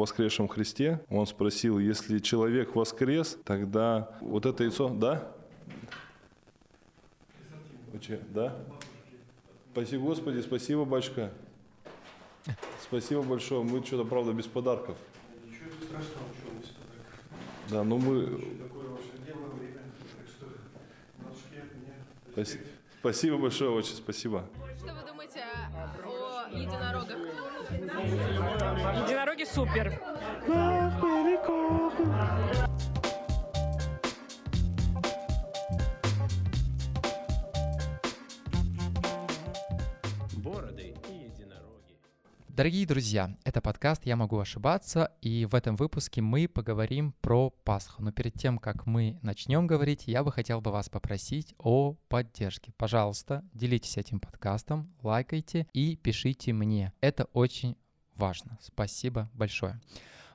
воскресшем Христе. Он спросил, если человек воскрес, тогда вот это яйцо, да? Да? Спасибо, Господи, спасибо, батюшка. Спасибо большое. Мы что-то, правда, без подарков. Ничего страшного, что без подарков. Да, но мы... Спасибо. Спасибо большое, очень спасибо. Что вы думаете о единорогах? Супер. Бороды и единороги. Дорогие друзья, это подкаст «Я могу ошибаться», и в этом выпуске мы поговорим про Пасху. Но перед тем, как мы начнем говорить, я бы хотел бы вас попросить о поддержке. Пожалуйста, делитесь этим подкастом, лайкайте и пишите мне. Это очень важно. Спасибо большое.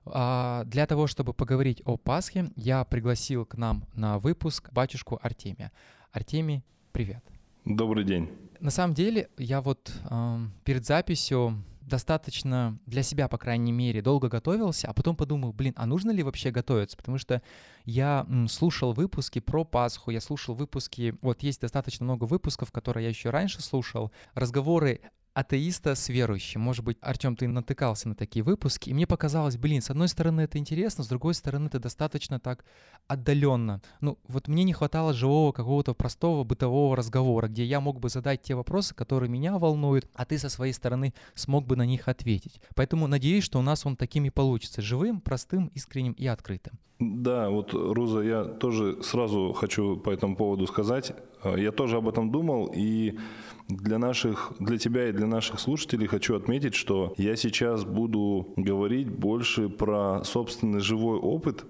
А, Для того, чтобы поговорить о Пасхе, я пригласил к нам на выпуск батюшку Артемия. Артемий, привет. Добрый день. На самом деле, я вот эм, перед записью достаточно для себя, по крайней мере, долго готовился, а потом подумал, блин, а нужно ли вообще готовиться? Потому что я слушал выпуски про Пасху, я слушал выпуски, вот есть достаточно много выпусков, которые я еще раньше слушал, разговоры атеиста с верующим. Может быть, Артем, ты натыкался на такие выпуски, и мне показалось, блин, с одной стороны это интересно, с другой стороны это достаточно так отдаленно. Ну, вот мне не хватало живого какого-то простого бытового разговора, где я мог бы задать те вопросы, которые меня волнуют, а ты со своей стороны смог бы на них ответить. Поэтому надеюсь, что у нас он таким и получится. Живым, простым, искренним и открытым. Да, вот, Руза, я тоже сразу хочу по этому поводу сказать. Э, Я тоже об этом думал, и для наших, для тебя и для наших слушателей хочу отметить, что я сейчас буду говорить больше про собственный живой опыт,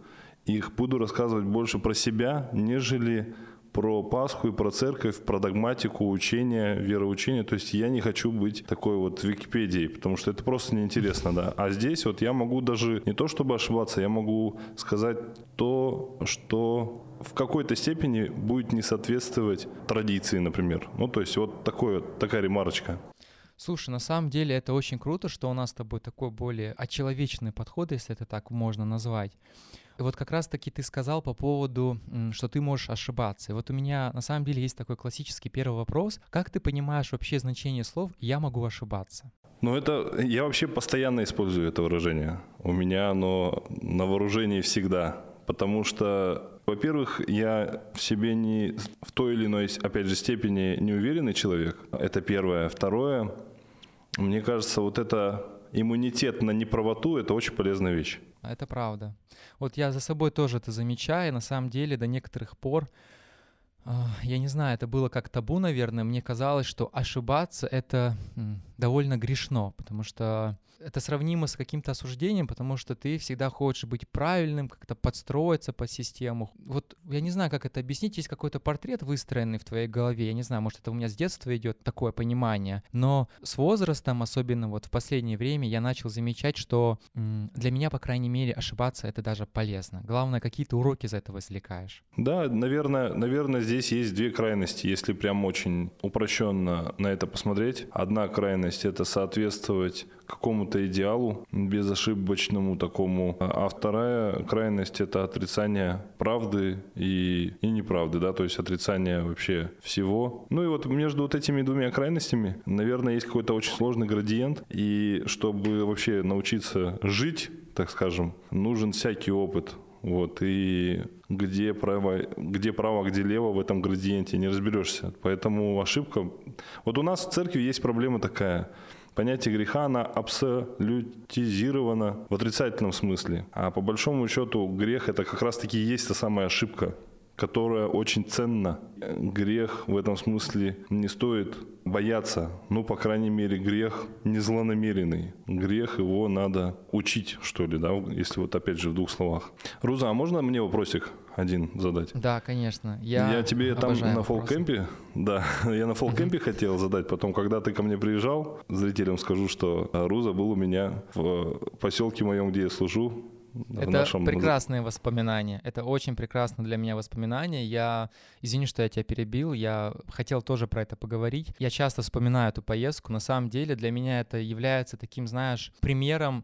и буду рассказывать больше про себя, нежели про Пасху и про церковь, про догматику, учение, вероучение. То есть я не хочу быть такой вот Википедией, потому что это просто неинтересно, да. А здесь вот я могу даже не то чтобы ошибаться, я могу сказать то, что в какой-то степени будет не соответствовать традиции, например. Ну, то есть вот такой, вот, такая ремарочка. Слушай, на самом деле это очень круто, что у нас с тобой такой более очеловечный подход, если это так можно назвать. И вот как раз-таки ты сказал по поводу, что ты можешь ошибаться. И вот у меня на самом деле есть такой классический первый вопрос. Как ты понимаешь вообще значение слов «я могу ошибаться»? Ну, это я вообще постоянно использую это выражение. У меня оно на вооружении всегда. Потому что, во-первых, я в себе не в той или иной, опять же, степени неуверенный человек. Это первое. Второе, мне кажется, вот это иммунитет на неправоту – это очень полезная вещь. Это правда. Вот я за собой тоже это замечаю. На самом деле до некоторых пор, а, я не знаю, это было как табу, наверное. Мне казалось, что ошибаться — это довольно грешно, потому что это сравнимо с каким-то осуждением, потому что ты всегда хочешь быть правильным, как-то подстроиться под систему. Вот я не знаю, как это объяснить. Есть какой-то портрет выстроенный в твоей голове. Я не знаю, может, это у меня с детства идет такое понимание. Но с возрастом, особенно вот в последнее время, я начал замечать, что для меня, по крайней мере, ошибаться — это даже полезно. Главное, какие ты уроки из этого извлекаешь. Да, наверное, наверное, здесь есть две крайности, если прям очень упрощенно на это посмотреть. Одна крайность – это соответствовать какому-то идеалу, безошибочному такому, а вторая крайность – это отрицание правды и, и неправды, да, то есть отрицание вообще всего. Ну и вот между вот этими двумя крайностями, наверное, есть какой-то очень сложный градиент, и чтобы вообще научиться жить, так скажем, нужен всякий опыт, вот, и где право, где право, где лево в этом градиенте, не разберешься. Поэтому ошибка... Вот у нас в церкви есть проблема такая. Понятие греха, она абсолютизировано в отрицательном смысле. А по большому счету грех – это как раз-таки и есть та самая ошибка, которая очень ценна. Грех в этом смысле не стоит бояться. Ну, по крайней мере, грех не злонамеренный. Грех его надо учить, что ли, да, если вот опять же в двух словах. Руза, а можно мне вопросик один задать? Да, конечно. Я, Я, тебе там на фолкемпе, да, я на фолкемпе хотел задать, потом, когда ты ко мне приезжал, зрителям скажу, что а, Руза был у меня в поселке моем, где я служу, в Это нашем- прекрасные воспоминания. Это очень прекрасно для меня воспоминания. Я, извини, что я тебя перебил, я хотел тоже про это поговорить. Я часто вспоминаю эту поездку. На самом деле для меня это является таким, знаешь, примером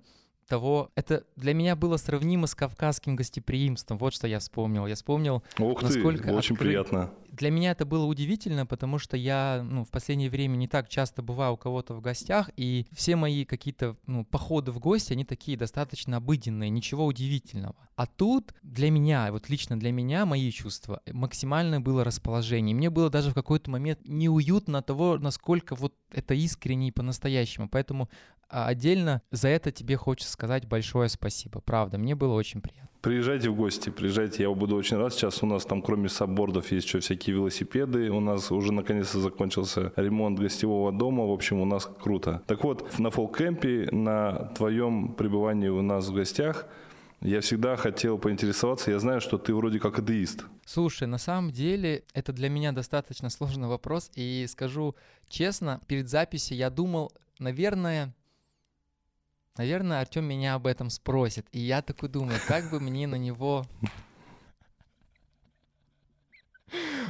того, это для меня было сравнимо с кавказским гостеприимством. Вот что я вспомнил. Я вспомнил, Ух ты, насколько очень откры- приятно. для меня это было удивительно, потому что я ну, в последнее время не так часто бываю у кого-то в гостях, и все мои какие-то ну, походы в гости, они такие достаточно обыденные, ничего удивительного. А тут для меня, вот лично для меня, мои чувства, максимальное было расположение. Мне было даже в какой-то момент неуютно от того, насколько вот это искренне и по-настоящему. Поэтому а, отдельно за это тебе хочется сказать большое спасибо. Правда, мне было очень приятно. Приезжайте в гости, приезжайте, я буду очень рад. Сейчас у нас там кроме саббордов есть еще всякие велосипеды. У нас уже наконец-то закончился ремонт гостевого дома. В общем, у нас круто. Так вот, на фолкэмпе, на твоем пребывании у нас в гостях, я всегда хотел поинтересоваться. Я знаю, что ты вроде как атеист. Слушай, на самом деле это для меня достаточно сложный вопрос, и скажу честно, перед записью я думал, наверное, наверное, Артем меня об этом спросит, и я такой думаю, как бы мне на него...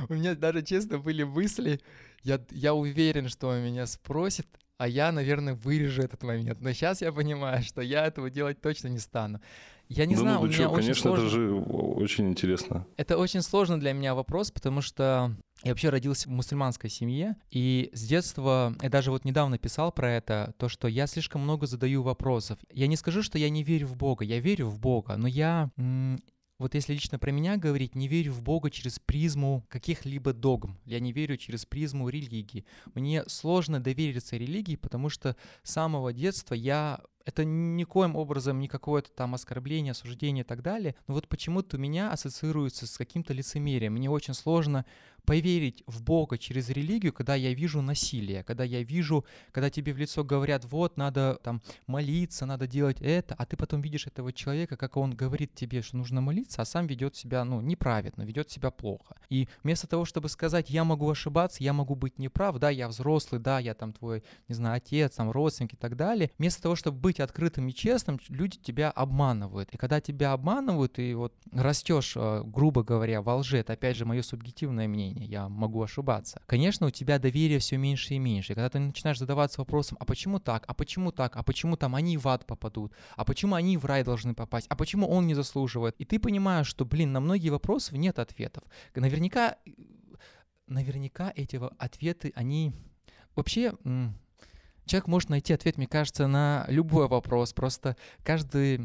У меня даже, честно, были мысли, я, я уверен, что он меня спросит, а я, наверное, вырежу этот момент. Но сейчас я понимаю, что я этого делать точно не стану. Я не да знаю, ну у меня чё, очень конечно, сложно... это же очень интересно. Это очень сложно для меня вопрос, потому что я вообще родился в мусульманской семье, и с детства, я даже вот недавно писал про это, то, что я слишком много задаю вопросов. Я не скажу, что я не верю в Бога, я верю в Бога, но я, вот если лично про меня говорить, не верю в Бога через призму каких-либо догм, я не верю через призму религии. Мне сложно довериться религии, потому что с самого детства я это никоим образом не какое-то там оскорбление, осуждение и так далее, но вот почему-то у меня ассоциируется с каким-то лицемерием. Мне очень сложно поверить в Бога через религию, когда я вижу насилие, когда я вижу, когда тебе в лицо говорят, вот, надо там молиться, надо делать это, а ты потом видишь этого человека, как он говорит тебе, что нужно молиться, а сам ведет себя, ну, неправильно, ведет себя плохо. И вместо того, чтобы сказать, я могу ошибаться, я могу быть неправ, да, я взрослый, да, я там твой, не знаю, отец, там, родственник и так далее, вместо того, чтобы быть открытым и честным, люди тебя обманывают. И когда тебя обманывают, и вот растешь, э, грубо говоря, во лжи, это опять же мое субъективное мнение, я могу ошибаться. Конечно, у тебя доверие все меньше и меньше. И когда ты начинаешь задаваться вопросом, а почему так, а почему так, а почему там они в ад попадут, а почему они в рай должны попасть, а почему он не заслуживает, и ты понимаешь, что, блин, на многие вопросы нет ответов. Наверняка, наверняка эти ответы, они вообще... Человек может найти ответ, мне кажется, на любой вопрос. Просто каждый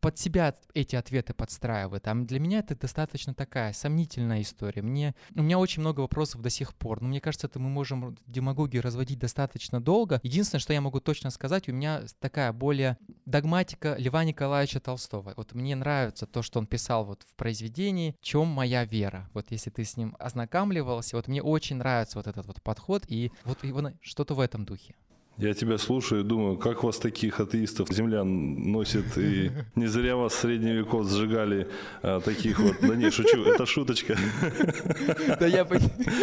под себя эти ответы подстраивает. А для меня это достаточно такая сомнительная история. Мне, у меня очень много вопросов до сих пор. Но мне кажется, это мы можем демагогию разводить достаточно долго. Единственное, что я могу точно сказать, у меня такая более догматика Льва Николаевича Толстого. Вот мне нравится то, что он писал вот в произведении «В чем моя вера?». Вот если ты с ним ознакомливался, вот мне очень нравится вот этот вот подход, и вот его что-то в этом духе. Я тебя слушаю и думаю, как вас таких атеистов земля носит, и не зря вас в средние веков сжигали а, таких вот. Да не, шучу, это шуточка. Да я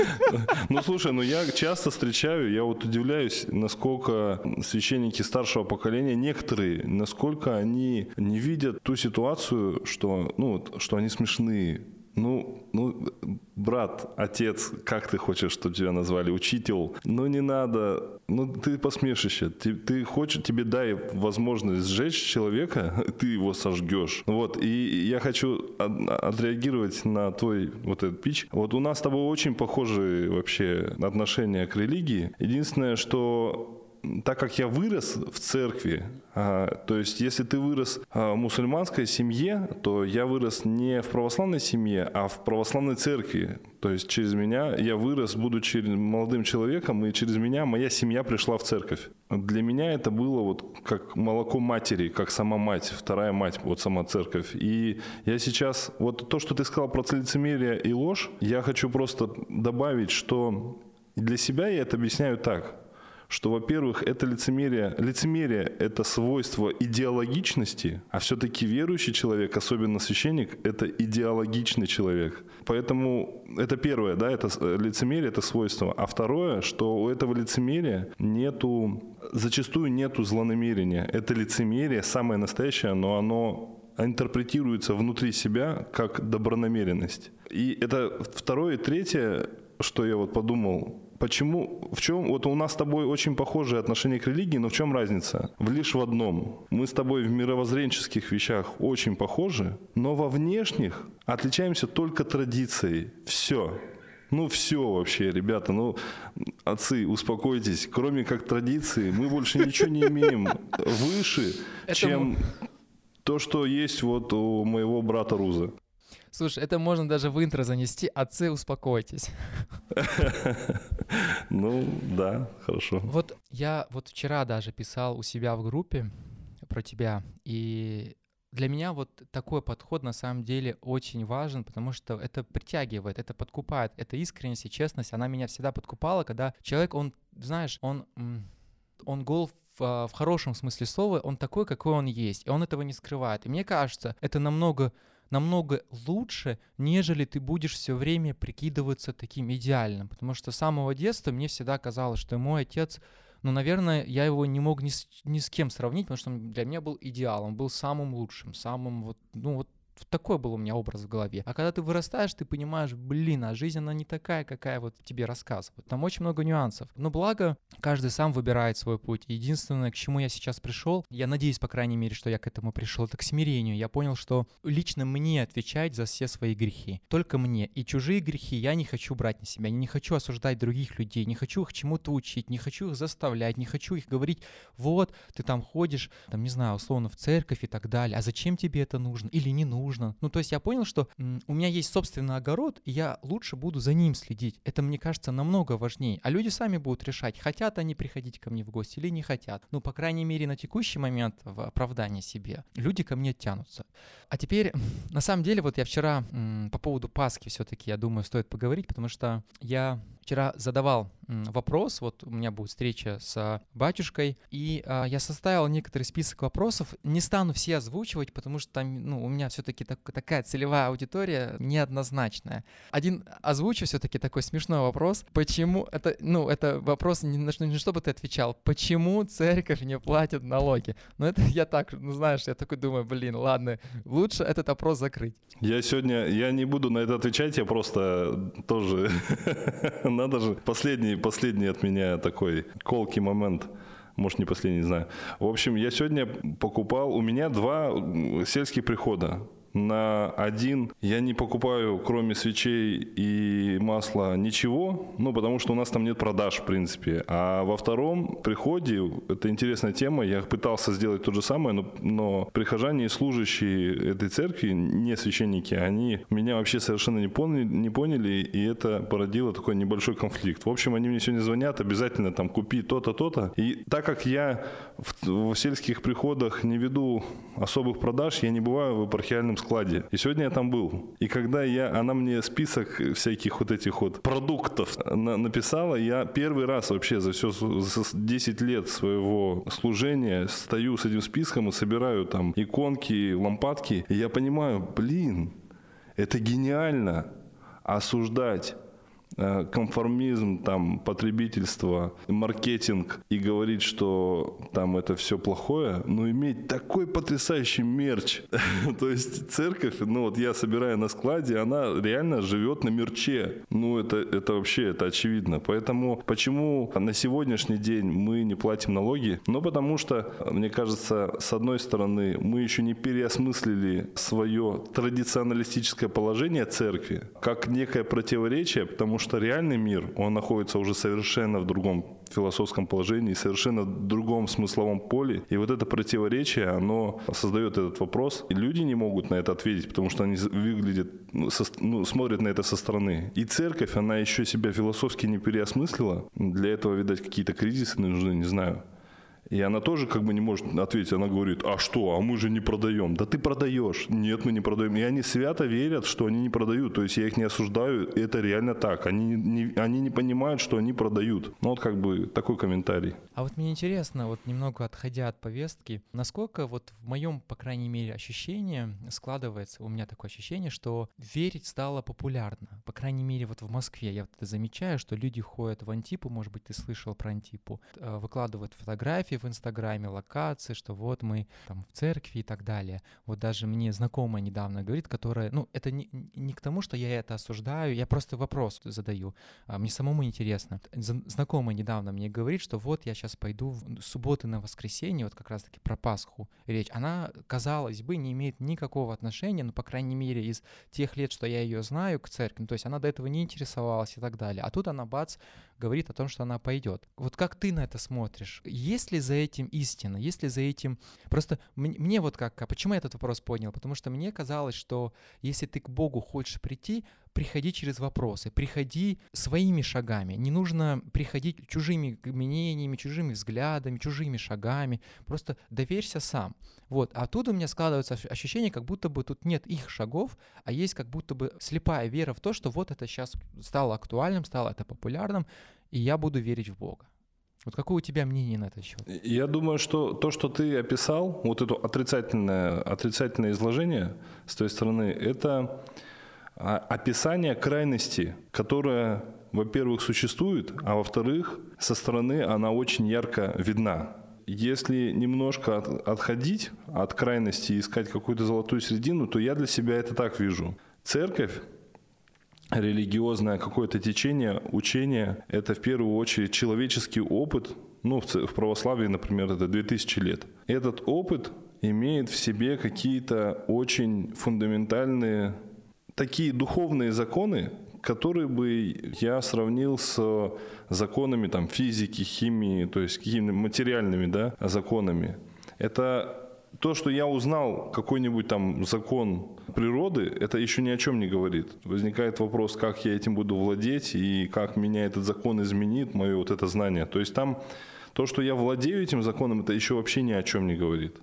Ну слушай, ну я часто встречаю, я вот удивляюсь, насколько священники старшего поколения, некоторые, насколько они не видят ту ситуацию, что, ну, вот, что они смешные. Ну, ну, брат, отец, как ты хочешь, чтобы тебя назвали, учитель, ну не надо, ну ты посмешище, ты, ты хочешь, тебе дай возможность сжечь человека, ты его сожгешь. Вот, и я хочу от- отреагировать на твой вот этот пич. Вот у нас с тобой очень похожие вообще отношения к религии. Единственное, что так как я вырос в церкви, а, то есть если ты вырос а, в мусульманской семье, то я вырос не в православной семье, а в православной церкви. То есть через меня я вырос, будучи молодым человеком, и через меня моя семья пришла в церковь. Для меня это было вот как молоко матери, как сама мать, вторая мать, вот сама церковь. И я сейчас, вот то, что ты сказал про лицемерие и ложь, я хочу просто добавить, что для себя я это объясняю так – что, во-первых, это лицемерие. Лицемерие – это свойство идеологичности, а все-таки верующий человек, особенно священник, это идеологичный человек. Поэтому это первое, да, это с- лицемерие – это свойство. А второе, что у этого лицемерия нету, зачастую нету злонамерения. Это лицемерие самое настоящее, но оно интерпретируется внутри себя как добронамеренность. И это второе и третье, что я вот подумал, Почему, в чем, вот у нас с тобой очень похожие отношения к религии, но в чем разница? В лишь в одном. Мы с тобой в мировоззренческих вещах очень похожи, но во внешних отличаемся только традицией. Все. Ну все вообще, ребята, ну отцы, успокойтесь. Кроме как традиции, мы больше ничего не имеем выше, чем то, что есть вот у моего брата Руза. Слушай, это можно даже в интро занести. Отцы, успокойтесь. Ну да, хорошо. Вот я вот вчера даже писал у себя в группе про тебя, и для меня вот такой подход на самом деле очень важен, потому что это притягивает, это подкупает, это искренность и честность, она меня всегда подкупала, когда человек, он, знаешь, он, он гол в, а, в хорошем смысле слова, он такой, какой он есть, и он этого не скрывает. И мне кажется, это намного намного лучше, нежели ты будешь все время прикидываться таким идеальным. Потому что с самого детства мне всегда казалось, что мой отец ну, наверное, я его не мог ни с, ни с кем сравнить, потому что он для меня был идеалом, был самым лучшим, самым вот, ну вот такой был у меня образ в голове. А когда ты вырастаешь, ты понимаешь, блин, а жизнь, она не такая, какая вот тебе рассказывают. Там очень много нюансов. Но благо, каждый сам выбирает свой путь. Единственное, к чему я сейчас пришел, я надеюсь, по крайней мере, что я к этому пришел, это к смирению. Я понял, что лично мне отвечать за все свои грехи. Только мне. И чужие грехи я не хочу брать на себя. Я не хочу осуждать других людей, не хочу их чему-то учить, не хочу их заставлять, не хочу их говорить, вот, ты там ходишь, там, не знаю, условно, в церковь и так далее, а зачем тебе это нужно или не нужно? Нужно. Ну, то есть я понял, что у меня есть собственный огород, и я лучше буду за ним следить. Это, мне кажется, намного важнее. А люди сами будут решать, хотят они приходить ко мне в гости или не хотят. Ну, по крайней мере, на текущий момент в оправдании себе люди ко мне тянутся. А теперь, на самом деле, вот я вчера м, по поводу Пасхи все-таки, я думаю, стоит поговорить, потому что я вчера задавал вопрос, вот у меня будет встреча с батюшкой, и а, я составил некоторый список вопросов, не стану все озвучивать, потому что там, ну, у меня все-таки так, такая целевая аудитория неоднозначная. Один озвучу все-таки такой смешной вопрос, почему, это, ну, это вопрос не на что, не чтобы ты отвечал, почему церковь не платит налоги? Ну, это я так, ну, знаешь, я такой думаю, блин, ладно, лучше этот вопрос закрыть. Я сегодня, я не буду на это отвечать, я просто тоже надо же. Последний, последний от меня такой колкий момент. Может, не последний, не знаю. В общем, я сегодня покупал... У меня два сельских прихода на один я не покупаю, кроме свечей и масла, ничего, ну, потому что у нас там нет продаж, в принципе. А во втором приходе, это интересная тема, я пытался сделать то же самое, но, но прихожане и служащие этой церкви, не священники, они меня вообще совершенно не поняли, не поняли, и это породило такой небольшой конфликт. В общем, они мне сегодня звонят, обязательно там купи то-то, то-то. И так как я в, в сельских приходах не веду особых продаж, я не бываю в епархиальном складе. И сегодня я там был. И когда я, она мне список всяких вот этих вот продуктов на, написала, я первый раз вообще за все за 10 лет своего служения стою с этим списком и собираю там иконки, лампадки. И я понимаю, блин, это гениально осуждать конформизм, там, потребительство, маркетинг и говорить, что там это все плохое, но иметь такой потрясающий мерч. То есть церковь, ну вот я собираю на складе, она реально живет на мерче. Ну это, это вообще, это очевидно. Поэтому почему на сегодняшний день мы не платим налоги? Ну потому что, мне кажется, с одной стороны, мы еще не переосмыслили свое традиционалистическое положение церкви как некое противоречие, потому что реальный мир, он находится уже совершенно в другом философском положении, совершенно в другом смысловом поле. И вот это противоречие, оно создает этот вопрос. И люди не могут на это ответить, потому что они выглядят, ну, со, ну, смотрят на это со стороны. И церковь, она еще себя философски не переосмыслила. Для этого, видать, какие-то кризисы нужны, не знаю. И она тоже как бы не может ответить. Она говорит, а что, а мы же не продаем. Да ты продаешь. Нет, мы не продаем. И они свято верят, что они не продают. То есть я их не осуждаю, это реально так. Они не, они не понимают, что они продают. Ну вот как бы такой комментарий. А вот мне интересно, вот немного отходя от повестки, насколько вот в моем, по крайней мере, ощущении складывается, у меня такое ощущение, что верить стало популярно. по крайней мере, вот в Москве я вот это замечаю, что люди ходят в Антипу, может быть, ты слышал про Антипу, э, выкладывают фотографии в Инстаграме, локации, что вот мы там в церкви и так далее. Вот даже мне знакомая недавно говорит, которая, ну, это не, не к тому, что я это осуждаю, я просто вопрос задаю, а, мне самому интересно. Знакомая недавно мне говорит, что вот я сейчас пойду в субботы на воскресенье, вот как раз-таки про Пасху речь. Она, казалось бы, не имеет никакого отношения, ну, по крайней мере, из тех лет, что я ее знаю, к церкви. Ну, то есть она до этого не интересовалась и так далее. А тут она, бац, говорит о том, что она пойдет. Вот как ты на это смотришь? Есть ли за этим истина? Есть ли за этим... Просто мне вот как... А почему я этот вопрос поднял? Потому что мне казалось, что если ты к Богу хочешь прийти, приходи через вопросы, приходи своими шагами. Не нужно приходить чужими мнениями, чужими взглядами, чужими шагами. Просто доверься сам. Вот. А тут у меня складывается ощ- ощущение, как будто бы тут нет их шагов, а есть как будто бы слепая вера в то, что вот это сейчас стало актуальным, стало это популярным, и я буду верить в Бога. Вот какое у тебя мнение на этот счет? Я думаю, что то, что ты описал, вот это отрицательное, отрицательное изложение с твоей стороны, это а, описание крайности, которая, во-первых, существует, а во-вторых, со стороны она очень ярко видна. Если немножко от- отходить от крайности и искать какую-то золотую середину, то я для себя это так вижу. Церковь религиозное какое-то течение, учение, это в первую очередь человеческий опыт, ну, в, православии, например, это 2000 лет. Этот опыт имеет в себе какие-то очень фундаментальные, такие духовные законы, которые бы я сравнил с законами там, физики, химии, то есть какими-то материальными да, законами. Это то, что я узнал какой-нибудь там закон природы, это еще ни о чем не говорит. Возникает вопрос, как я этим буду владеть и как меня этот закон изменит, мое вот это знание. То есть там то, что я владею этим законом, это еще вообще ни о чем не говорит.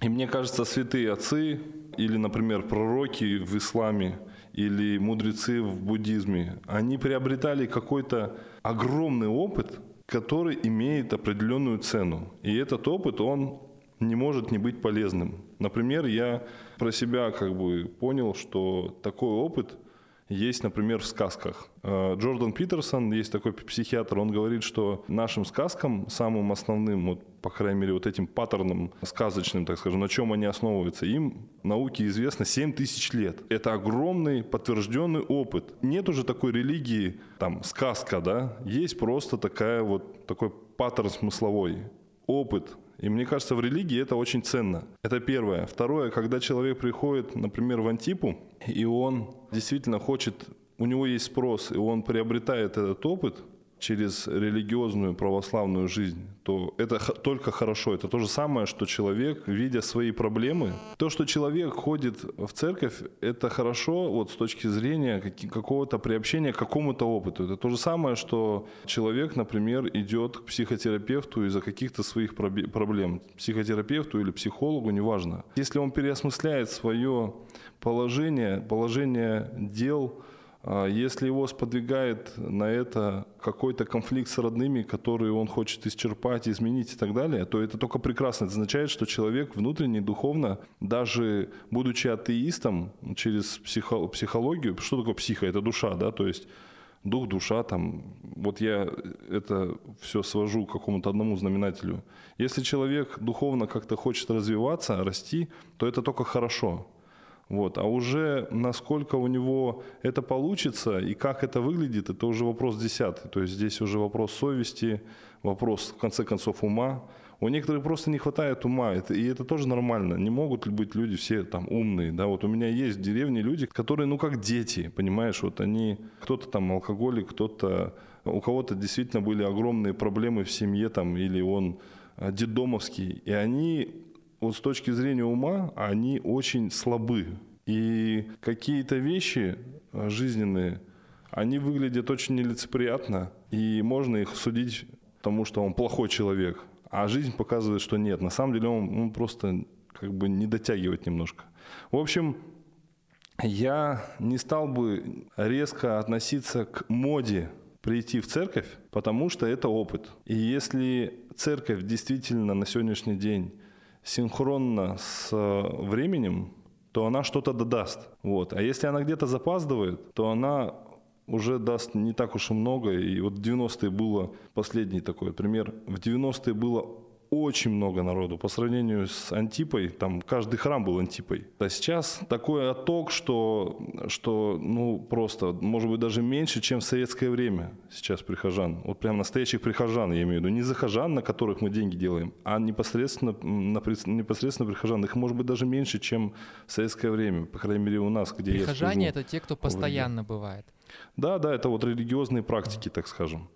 И мне кажется, святые отцы или, например, пророки в исламе или мудрецы в буддизме, они приобретали какой-то огромный опыт, который имеет определенную цену. И этот опыт, он не может не быть полезным. Например, я про себя как бы понял, что такой опыт есть, например, в сказках. Э, Джордан Питерсон, есть такой психиатр, он говорит, что нашим сказкам, самым основным, вот, по крайней мере, вот этим паттерном сказочным, так скажем, на чем они основываются, им науке известно 7 тысяч лет. Это огромный подтвержденный опыт. Нет уже такой религии, там, сказка, да, есть просто такая вот, такой паттерн смысловой, опыт, и мне кажется, в религии это очень ценно. Это первое. Второе, когда человек приходит, например, в Антипу, и он действительно хочет, у него есть спрос, и он приобретает этот опыт через религиозную православную жизнь, то это только хорошо. Это то же самое, что человек, видя свои проблемы, то, что человек ходит в церковь, это хорошо вот с точки зрения какого-то приобщения к какому-то опыту. Это то же самое, что человек, например, идет к психотерапевту из-за каких-то своих проблем. Психотерапевту или психологу, неважно. Если он переосмысляет свое положение, положение дел, если его сподвигает на это какой-то конфликт с родными, который он хочет исчерпать, изменить и так далее, то это только прекрасно. Это означает, что человек внутренне, духовно, даже будучи атеистом через психо- психологию, что такое психо? Это душа, да, то есть дух, душа, там, вот я это все свожу к какому-то одному знаменателю. Если человек духовно как-то хочет развиваться, расти, то это только хорошо. Вот. А уже насколько у него это получится и как это выглядит, это уже вопрос десятый. То есть здесь уже вопрос совести, вопрос, в конце концов, ума. У некоторых просто не хватает ума, и это тоже нормально. Не могут ли быть люди все там умные, да, вот у меня есть в деревне люди, которые, ну, как дети, понимаешь, вот они, кто-то там алкоголик, кто-то, у кого-то действительно были огромные проблемы в семье там, или он э, детдомовский, и они вот с точки зрения ума, они очень слабы. И какие-то вещи э, жизненные, они выглядят очень нелицеприятно, и можно их судить тому, что он плохой человек. А жизнь показывает, что нет. На самом деле он, он просто как бы не дотягивает немножко. В общем, я не стал бы резко относиться к моде прийти в церковь, потому что это опыт. И если церковь действительно на сегодняшний день синхронно с временем, то она что-то додаст. Вот. А если она где-то запаздывает, то она уже даст не так уж и много. И вот в 90-е было, последний такой пример, в 90-е было очень много народу. По сравнению с Антипой, там каждый храм был Антипой. А сейчас такой отток, что, что ну просто, может быть, даже меньше, чем в советское время сейчас прихожан. Вот прям настоящих прихожан, я имею в виду. Не захожан, на которых мы деньги делаем, а непосредственно, на, непосредственно прихожан. Их может быть даже меньше, чем в советское время, по крайней мере у нас, где Прихожане я — это те, кто постоянно бывает. Да, да, это вот религиозные практики, так скажем.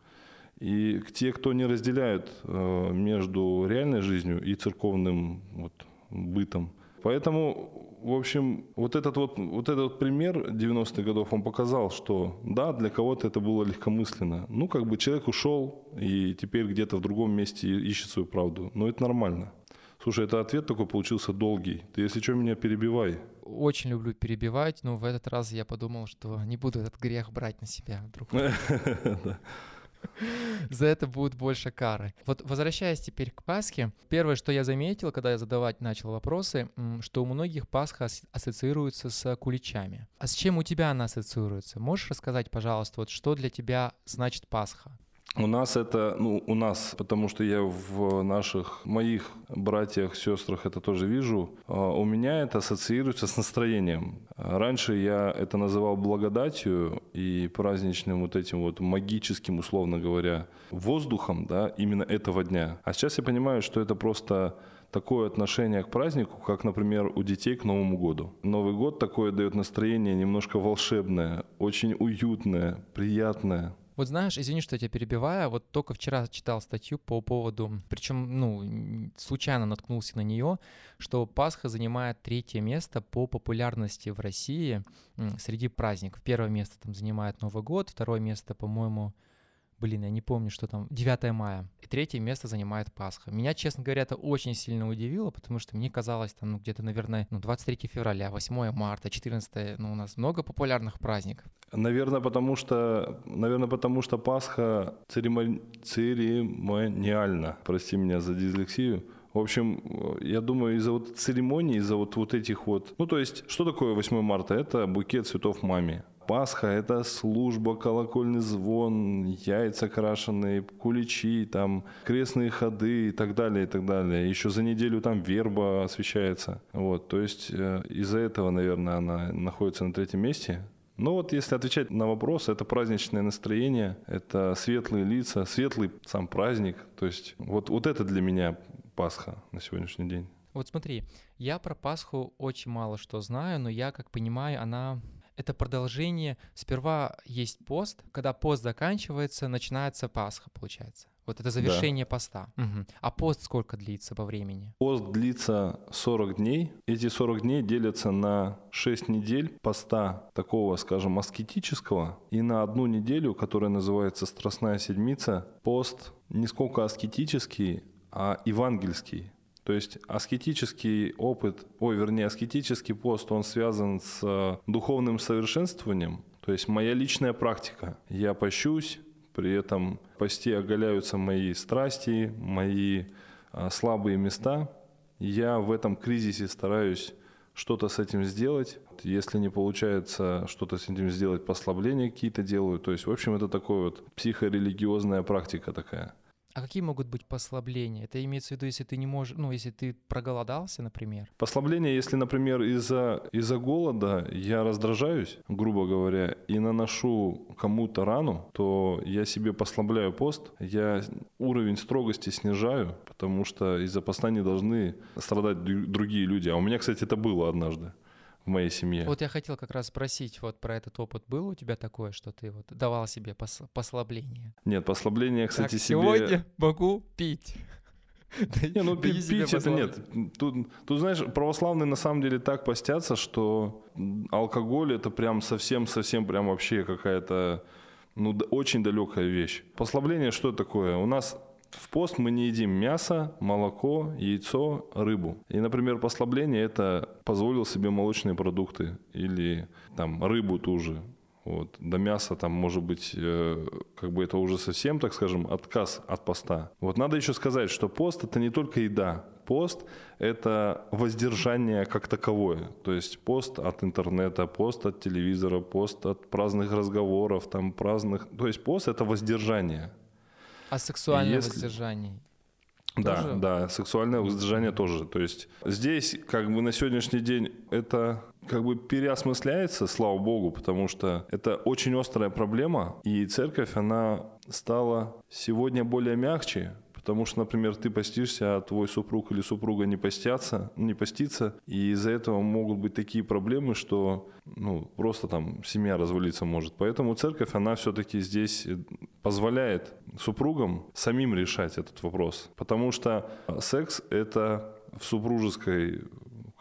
И те, кто не разделяют э, между реальной жизнью и церковным вот, бытом. Поэтому, в общем, вот этот вот, вот этот вот пример 90-х годов, он показал, что да, для кого-то это было легкомысленно. Ну, как бы человек ушел и теперь где-то в другом месте ищет свою правду. Но это нормально. Слушай, это ответ такой получился долгий. Ты, если что, меня перебивай. Очень люблю перебивать, но в этот раз я подумал, что не буду этот грех брать на себя вдруг. За это будет больше кары. Вот возвращаясь теперь к Пасхе, первое, что я заметил, когда я задавать начал вопросы, что у многих Пасха ассоциируется с куличами. А с чем у тебя она ассоциируется? Можешь рассказать, пожалуйста, вот что для тебя значит Пасха? У нас это, ну, у нас, потому что я в наших, моих братьях, сестрах это тоже вижу, а, у меня это ассоциируется с настроением. Раньше я это называл благодатью и праздничным вот этим вот магическим, условно говоря, воздухом, да, именно этого дня. А сейчас я понимаю, что это просто такое отношение к празднику, как, например, у детей к Новому году. Новый год такое дает настроение немножко волшебное, очень уютное, приятное. Вот знаешь, извини, что я тебя перебиваю, вот только вчера читал статью по поводу, причем, ну, случайно наткнулся на нее, что Пасха занимает третье место по популярности в России среди праздников. Первое место там занимает Новый год, второе место, по-моему, блин, я не помню, что там, 9 мая. И третье место занимает Пасха. Меня, честно говоря, это очень сильно удивило, потому что мне казалось, там, ну, где-то, наверное, ну, 23 февраля, 8 марта, 14, ну, у нас много популярных праздников. Наверное, потому что, наверное, потому что Пасха церемони... церемониально, прости меня за дислексию, в общем, я думаю, из-за вот церемонии, из-за вот, вот этих вот... Ну, то есть, что такое 8 марта? Это букет цветов маме. Пасха – это служба, колокольный звон, яйца крашеные, куличи, там, крестные ходы и так далее, и так далее. Еще за неделю там верба освещается. Вот, то есть э, из-за этого, наверное, она находится на третьем месте. Ну вот, если отвечать на вопрос, это праздничное настроение, это светлые лица, светлый сам праздник. То есть вот, вот это для меня Пасха на сегодняшний день. Вот смотри, я про Пасху очень мало что знаю, но я, как понимаю, она это продолжение. Сперва есть пост, когда пост заканчивается, начинается Пасха, получается. Вот это завершение да. поста. Угу. А пост сколько длится по времени? Пост длится 40 дней. Эти 40 дней делятся на 6 недель поста такого, скажем, аскетического. И на одну неделю, которая называется Страстная Седмица, пост не сколько аскетический, а евангельский. То есть аскетический опыт, ой, вернее, аскетический пост, он связан с э, духовным совершенствованием. То есть моя личная практика. Я пощусь, при этом посте оголяются мои страсти, мои а, слабые места. Я в этом кризисе стараюсь что-то с этим сделать. Если не получается что-то с этим сделать, послабления какие-то делаю. То есть, в общем, это такой вот психорелигиозная практика такая. А какие могут быть послабления? Это имеется в виду, если ты не можешь, ну, если ты проголодался, например? Послабление, если, например, из-за из голода я раздражаюсь, грубо говоря, и наношу кому-то рану, то я себе послабляю пост, я уровень строгости снижаю, потому что из-за поста не должны страдать другие люди. А у меня, кстати, это было однажды в моей семье. Вот я хотел как раз спросить вот про этот опыт. Было у тебя такое, что ты вот давал себе пос послабление? Нет, послабление, кстати, так, себе... сегодня могу пить. Не, ну пить, пить это нет. Тут, тут, знаешь, православные на самом деле так постятся, что алкоголь это прям совсем-совсем прям вообще какая-то ну, очень далекая вещь. Послабление что такое? У нас в пост мы не едим мясо, молоко, яйцо, рыбу. И, например, послабление – это позволил себе молочные продукты или там рыбу ту же. Вот. До мяса там может быть, э, как бы это уже совсем, так скажем, отказ от поста. Вот надо еще сказать, что пост это не только еда. Пост – это воздержание как таковое. То есть пост от интернета, пост от телевизора, пост от праздных разговоров, там праздных... То есть пост – это воздержание. А сексуальное Если- воздержание? Да, Тоже? да, сексуальное воздержание тоже. То есть здесь как бы на сегодняшний день это как бы переосмысляется, слава богу, потому что это очень острая проблема, и церковь, она стала сегодня более мягче, потому что, например, ты постишься, а твой супруг или супруга не постятся, не постится, и из-за этого могут быть такие проблемы, что ну, просто там семья развалиться может. Поэтому церковь, она все-таки здесь э, позволяет супругам самим решать этот вопрос. Потому что э, секс – это в супружеской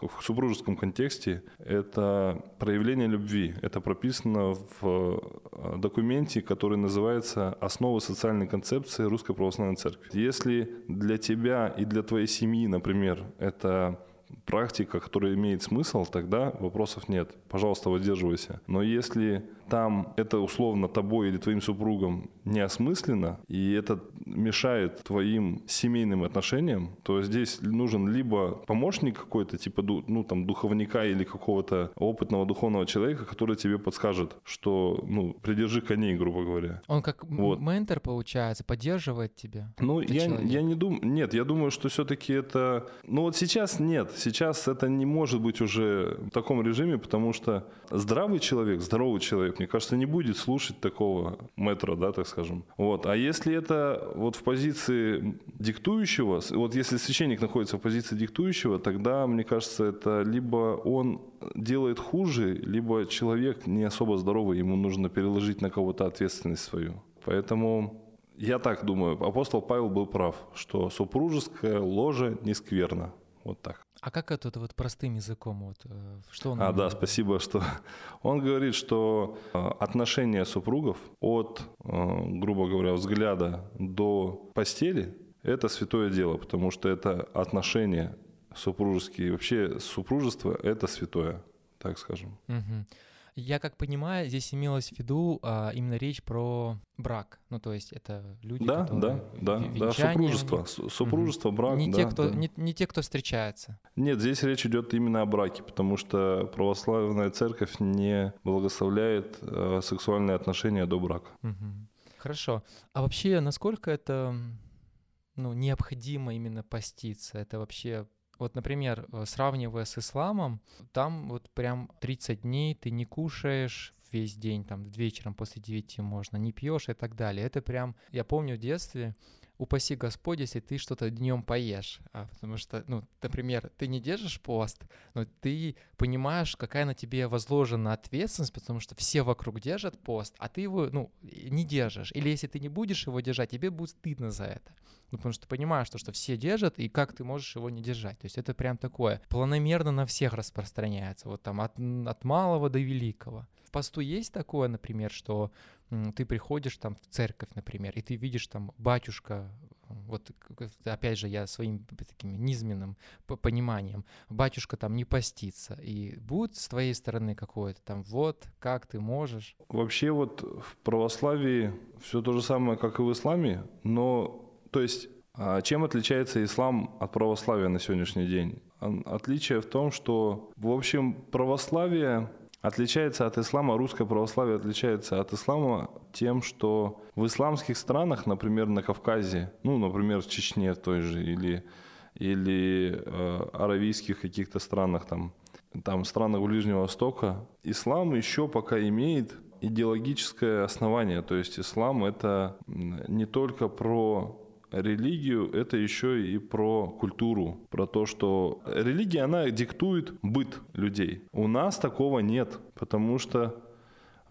в супружеском контексте это проявление любви. Это прописано в э, документе, который называется «Основы социальной концепции Русской Православной Церкви». Если для тебя и для твоей семьи, например, это практика, которая имеет смысл, тогда вопросов нет. Пожалуйста, воздерживайся. Но если там это условно тобой или твоим супругом неосмысленно, и это мешает твоим семейным отношениям, то здесь нужен либо помощник какой-то, типа ну, там, духовника или какого-то опытного духовного человека, который тебе подскажет, что, ну, придержи коней, грубо говоря. Он как Вот. ментор, получается, поддерживает тебя? Ну, я, человек. я не думаю, нет, я думаю, что все-таки это, ну вот сейчас нет, сейчас это не может быть уже в таком режиме, потому что здравый человек, здоровый человек, мне кажется, не будет слушать такого метра, да, так скажем. Вот, а если это вот в позиции диктующего, вот если священник находится в позиции диктующего, тогда, мне кажется, это либо он делает хуже, либо человек не особо здоровый, ему нужно переложить на кого-то ответственность свою. Поэтому я так думаю, апостол Павел был прав, что супружеское ложе не скверно. Вот так. А как это вот простым языком? Вот, э, что он А, да, спасибо, что он говорит, что э, отношения супругов от, э, грубо говоря, взгляда до постели – это святое дело, потому что это отношения супружеские, вообще супружество – это святое, так скажем. Мгм. Я как понимаю, здесь имелось в виду а, именно речь про брак. Ну, то есть это люди, Да, которые да, да, да, супружество, супружество, брак, не, да, те, кто, да. не, не те, кто встречается. Нет, здесь речь идет именно о браке, потому что православная церковь не благословляет э, сексуальные отношения до брака. Мгм. Хорошо. А вообще, насколько это ну, необходимо именно поститься? Это вообще... Вот, например, э, сравнивая с исламом, там вот прям 30 дней ты не кушаешь весь день, там вечером после 9 можно, не пьешь и так далее. Это прям, я помню в детстве, упаси Господь, если ты что-то днем поешь. А, потому что, ну, например, ты не держишь пост, но ты понимаешь, какая на тебе возложена ответственность, потому что все вокруг держат пост, а ты его, ну, не держишь. Или если ты не будешь его держать, тебе будет стыдно за это. Ну, потому что ты понимаешь, то, что все держат, и как ты можешь его не держать. То есть это прям такое планомерно на всех распространяется, вот там от, от малого до великого. В посту есть такое, например, что ты приходишь там в церковь, например, и ты видишь там батюшка, вот опять же я своим таким низменным пониманием, батюшка там не постится, и будет с твоей стороны какое-то там вот, как ты можешь. Вообще вот в православии все то же самое, как и в исламе, но то есть а чем отличается ислам от православия на сегодняшний день? Отличие в том, что, в общем, православие отличается от ислама, русское православие отличается от ислама тем, что в исламских странах, например, на Кавказе, ну, например, в Чечне той же, или, или э, аравийских каких-то странах, там, там странах Ближнего Востока, ислам еще пока имеет идеологическое основание. То есть ислам это не только про религию, это еще и про культуру, про то, что религия, она диктует быт людей. У нас такого нет, потому что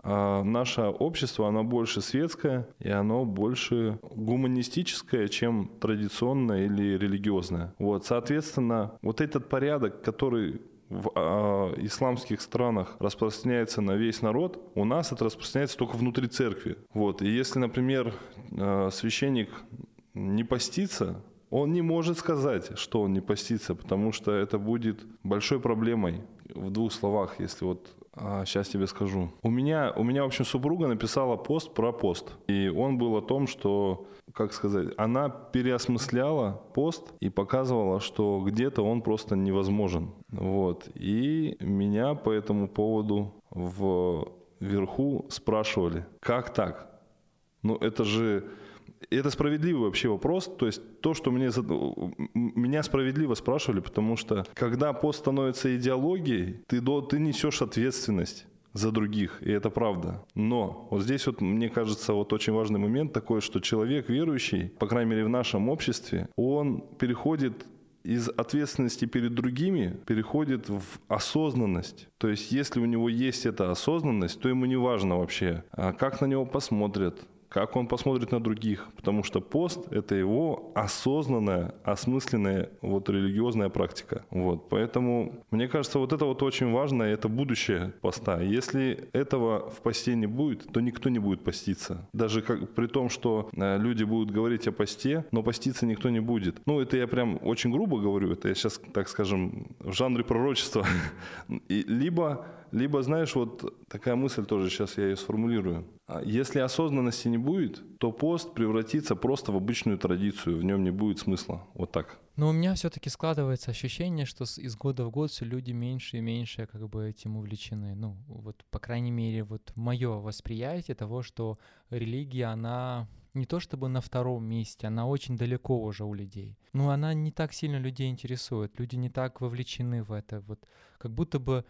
а, наше общество, оно больше светское, и оно больше гуманистическое, чем традиционное или религиозное. Вот, соответственно, вот этот порядок, который в а, исламских странах распространяется на весь народ, у нас это распространяется только внутри церкви. Вот. И если, например, а, священник не постится, он не может сказать, что он не постится, потому что это будет большой проблемой. В двух словах, если вот сейчас тебе скажу. У меня, у меня, в общем, супруга написала пост про пост. И он был о том, что, как сказать, она переосмысляла пост и показывала, что где-то он просто невозможен. Вот. И меня по этому поводу вверху спрашивали, как так? Ну, это же это справедливый вообще вопрос. То есть то, что мне, меня справедливо спрашивали, потому что когда пост становится идеологией, ты, до, ты несешь ответственность за других, и это правда. Но вот здесь вот, мне кажется, вот очень важный момент такой, что человек верующий, по крайней мере в нашем обществе, он переходит из ответственности перед другими переходит в осознанность. То есть, если у него есть эта осознанность, то ему не важно вообще, а как на него посмотрят, как он посмотрит на других, потому что пост — это его осознанная, осмысленная вот религиозная практика. Вот, поэтому, мне кажется, вот это вот очень важно, и это будущее поста. Если этого в посте не будет, то никто не будет поститься. Даже как, при том, что э, люди будут говорить о посте, но поститься никто не будет. Ну, это я прям очень грубо говорю, это я сейчас, так скажем, в жанре пророчества. И либо либо, знаешь, вот такая мысль тоже, сейчас я ее сформулирую. А если осознанности не будет, то пост превратится просто в обычную традицию, в нем не будет смысла. Вот так. Но у меня все-таки складывается ощущение, что из года в год все люди меньше и меньше как бы этим увлечены. Ну, вот, по крайней мере, вот мое восприятие того, что религия, она не то чтобы на втором месте, она очень далеко уже у людей. Но она не так сильно людей интересует, люди не так вовлечены в это. Вот как будто бы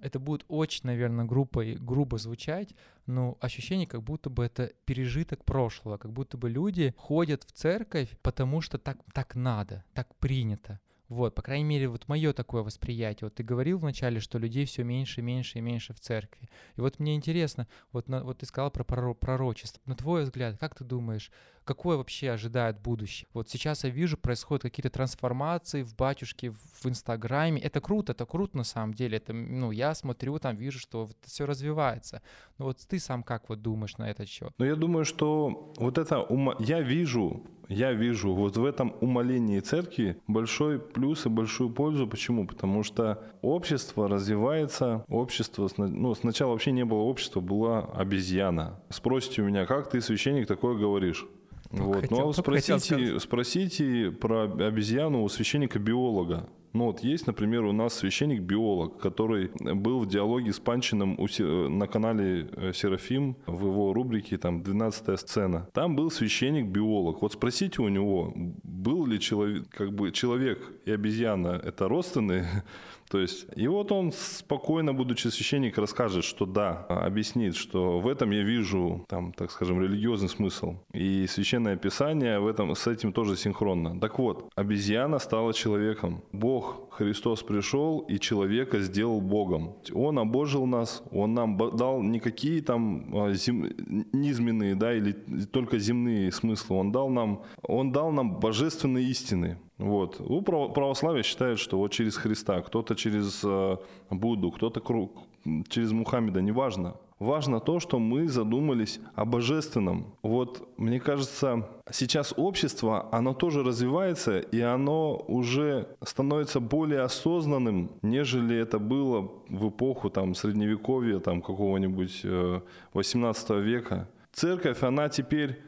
это будет очень, наверное, грубо, грубо звучать, но ощущение, как будто бы это пережиток прошлого, как будто бы люди ходят в церковь, потому что так, так надо, так принято. Вот, по крайней мере, вот мое такое восприятие. Вот ты говорил вначале, что людей все меньше, меньше и меньше в церкви. И вот мне интересно, вот, на, вот ты сказал про пророчество. На твой взгляд, как ты думаешь, какое вообще ожидает будущее? Вот сейчас я вижу, происходят какие-то трансформации в батюшке, в Инстаграме. Это круто, это круто на самом деле. Это, ну, я смотрю, там вижу, что вот все развивается. Но вот ты сам как вот думаешь на этот счет? Ну, я думаю, что вот это ума... я вижу я вижу вот в этом умолении церкви большой плюс и большую пользу. Почему? Потому что общество развивается, общество, ну, сначала вообще не было общества, была обезьяна. Спросите у меня, как ты, священник, такое говоришь? Вот. Хотел, ну, а спросите, спросите про обезьяну у священника-биолога. Ну вот есть, например, у нас священник-биолог, который был в диалоге с Панчиным на канале э, Серафим в его рубрике там 12 сцена. Там был священник-биолог. Вот спросите у него, был ли человек, как бы человек и обезьяна это родственные то есть, и вот он спокойно, будучи священник, расскажет, что да, объяснит, что в этом я вижу, там, так скажем, религиозный смысл. И священное писание в этом, с этим тоже синхронно. Так вот, обезьяна стала человеком. Бог, Христос пришел и человека сделал Богом. Он обожил нас, Он нам дал никакие там а, зем... низменные, да, или только земные смыслы. Он дал нам, Он дал нам божественные истины. Вот. У православия считают, что вот через Христа, кто-то через э, Будду, кто-то через Мухаммеда, неважно. Важно то, что мы задумались о божественном. Вот, мне кажется, сейчас общество, оно тоже развивается, и оно уже становится более осознанным, нежели это было в эпоху там, Средневековья, там, какого-нибудь 18 э, века. Церковь, она теперь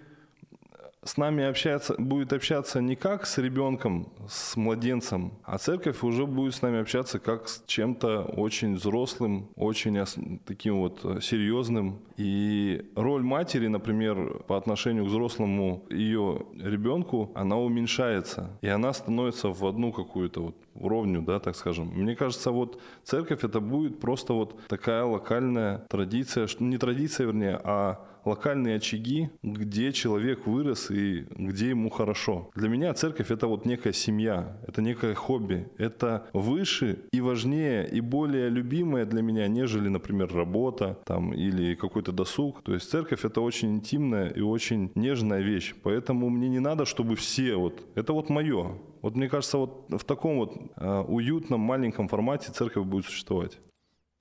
с нами общается, будет общаться не как с ребенком, с младенцем, а церковь уже будет с нами общаться как с чем-то очень взрослым, очень таким вот э, серьезным. И роль матери, например, по отношению к взрослому ее ребенку, она уменьшается. И она становится в одну какую-то вот уровню, да, так скажем. Мне кажется, вот церковь это будет просто вот такая локальная традиция, не традиция, вернее, а локальные очаги, где человек вырос и где ему хорошо. Для меня церковь это вот некая семья, это некое хобби, это выше и важнее и более любимое для меня, нежели, например, работа там или какой-то досуг. То есть церковь это очень интимная и очень нежная вещь, поэтому мне не надо, чтобы все вот, это вот мое. Вот мне кажется, вот в таком вот э, уютном маленьком формате церковь будет существовать.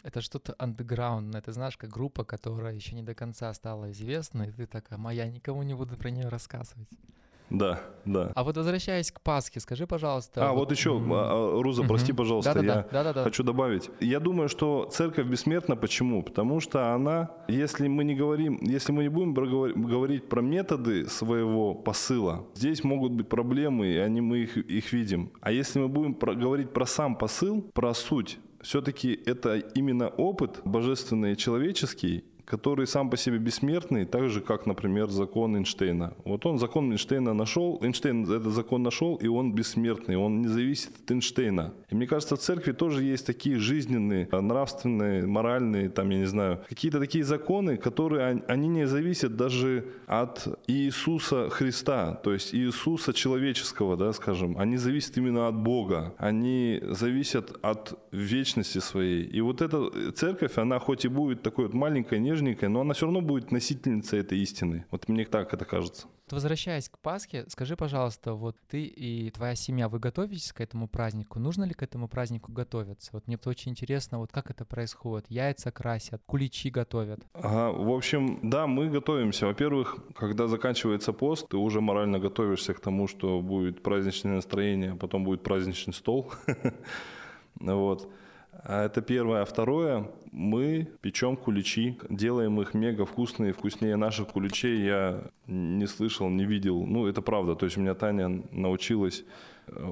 Это что-то андеграундное, ты знаешь, как группа, которая еще не до конца стала известна, и ты такая, моя, никому не буду про нее рассказывать. Да, да. А вот возвращаясь к Пасхе, скажи, пожалуйста. А, вот еще, м, а, Руза, прости, пожалуйста, Да-да-да, я да-да-да. хочу добавить. Я думаю, что церковь бессмертна. Почему? Потому что она, если мы не говорим, если мы не будем говорить про методы своего посыла, здесь могут быть проблемы, и они, мы их, их видим. А если мы будем про- говорить про сам посыл, про суть, все-таки это именно опыт божественный и человеческий, который сам по себе бессмертный, так же, как, например, закон Эйнштейна. Вот он закон Эйнштейна нашел, Эйнштейн этот закон нашел, и он бессмертный, он не зависит от Эйнштейна. И мне кажется, в церкви тоже есть такие жизненные, а, нравственные, моральные, там, я не знаю, какие-то такие законы, которые, он- они не зависят даже от Иисуса Христа, то есть Иисуса человеческого, да, скажем. Они зависят именно от Бога, они зависят от вечности своей. И вот эта церковь, она хоть и будет такой вот маленькой, нежненькой, но она все равно будет носительницей этой истины. Вот мне так это кажется. Возвращаясь к Пасхе, скажи, пожалуйста, вот ты и твоя семья, вы готовитесь к этому празднику? Нужно ли к этому празднику готовиться? Вот мне очень интересно, вот как это происходит? Яйца красят, куличи готовят. Ага, в общем, да, мы готовимся. Во-первых, когда заканчивается пост, ты уже морально готовишься к тому, что будет праздничное настроение, а потом будет праздничный стол. Вот. А Это первое. А второе, мы печем куличи, делаем их мега вкусные, вкуснее наших куличей я не слышал, не видел. Ну, это правда. То есть у меня Таня научилась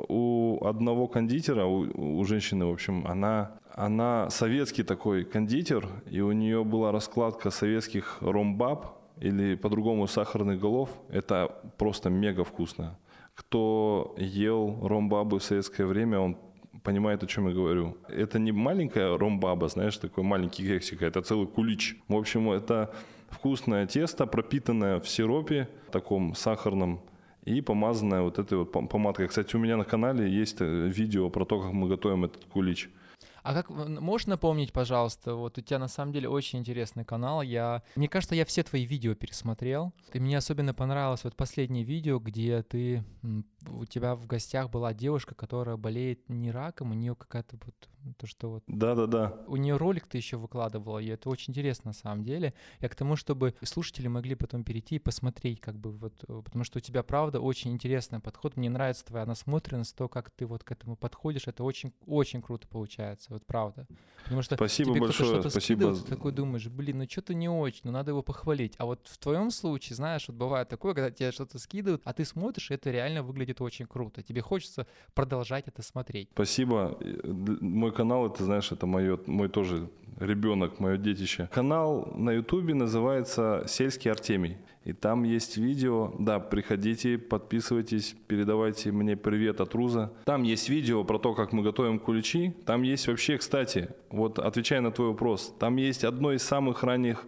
у одного кондитера, у, у женщины, в общем, она, она советский такой кондитер, и у нее была раскладка советских ромбаб, или по-другому сахарных голов. Это просто мега вкусно. Кто ел ромбабы в советское время, он понимает, о чем я говорю. Это не маленькая ромбаба, знаешь, такой маленький кексик, а это целый кулич. В общем, это вкусное тесто, пропитанное в сиропе, таком сахарном, и помазанное вот этой вот пом- помадкой. Кстати, у меня на канале есть э, видео про то, как мы готовим этот кулич. А как можешь напомнить, пожалуйста, вот у тебя на самом деле очень интересный канал. Я, мне кажется, я все твои видео пересмотрел. И мне особенно понравилось вот последнее видео, где ты у тебя в гостях была девушка, которая болеет не раком, у нее какая-то вот то, что вот Да-да-да. у нее ролик ты еще выкладывала, и это очень интересно на самом деле. Я к тому, чтобы слушатели могли потом перейти и посмотреть, как бы вот, э, потому что у тебя правда очень интересный подход. Мне нравится твоя насмотренность, то, как ты вот к этому подходишь, это очень, очень круто получается, вот правда. Потому что Спасибо тебе большое, кто-то что-то спасибо. скидывает, ты такой думаешь, блин, ну что-то не очень, ну надо его похвалить. А вот в твоем случае, знаешь, вот бывает такое, когда тебе что-то скидывают, а ты смотришь, и это реально выглядит очень круто. Тебе хочется продолжать это смотреть. Спасибо. Э, Мой канал, это, знаешь, это мое, мой тоже ребенок, мое детище. Канал на Ютубе называется «Сельский Артемий». И там есть видео. Да, приходите, подписывайтесь, передавайте мне привет от Руза. Там есть видео про то, как мы готовим куличи. Там есть вообще, кстати, вот отвечая на твой вопрос, там есть одно из самых ранних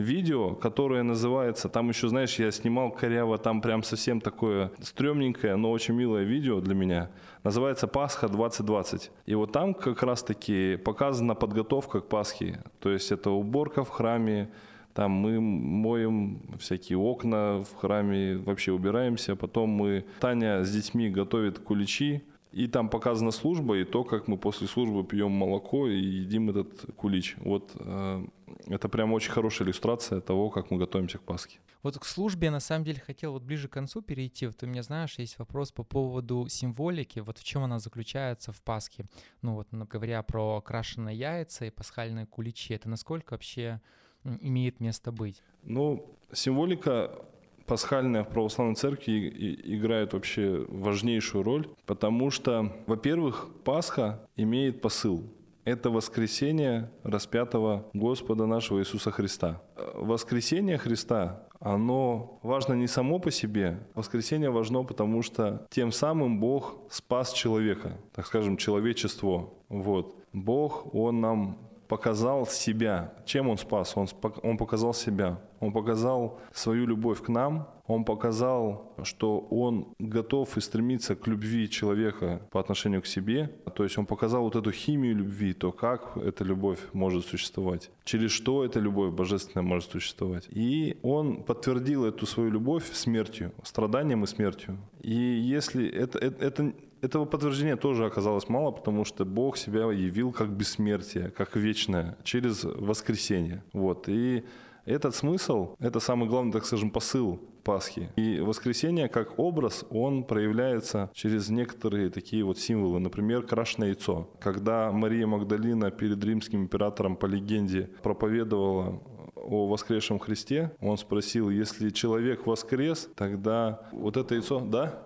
видео, которое называется, там еще, знаешь, я снимал коряво, там прям совсем такое стрёмненькое, но очень милое видео для меня. Называется «Пасха 2020». И вот там как раз-таки показана подготовка к Пасхе. То есть это уборка в храме, там мы моем всякие окна в храме, вообще убираемся. Потом мы, Таня с детьми готовит куличи, и там показана служба, и то, как мы после службы пьем молоко и едим этот кулич. Вот э, это прям очень хорошая иллюстрация того, как мы готовимся к Пасхе. Вот к службе я на самом деле хотел вот ближе к концу перейти. Вот у меня, знаешь, есть вопрос по поводу символики. Вот в чем она заключается в Пасхе? Ну вот, говоря про крашеные яйца и пасхальные куличи, это насколько вообще имеет место быть? Ну, символика пасхальная в православной церкви играет вообще важнейшую роль, потому что, во-первых, Пасха имеет посыл. Это воскресение распятого Господа нашего Иисуса Христа. Воскресение Христа, оно важно не само по себе. Воскресение важно, потому что тем самым Бог спас человека, так скажем, человечество. Вот. Бог, Он нам показал себя. Чем он спас? Он, он показал себя. Он показал свою любовь к нам. Он показал, что он готов и стремится к любви человека по отношению к себе. То есть он показал вот эту химию любви, то, как эта любовь может существовать, через что эта любовь божественная может существовать. И он подтвердил эту свою любовь смертью, страданием и смертью. И если это, это, это этого подтверждения тоже оказалось мало, потому что Бог себя явил как бессмертие, как вечное, через воскресение. Вот. И этот смысл, это самый главный, так скажем, посыл Пасхи. И воскресение как образ, он проявляется через некоторые такие вот символы. Например, крашеное яйцо. Когда Мария Магдалина перед римским императором по легенде проповедовала о воскресшем Христе, он спросил, если человек воскрес, тогда вот это яйцо, да?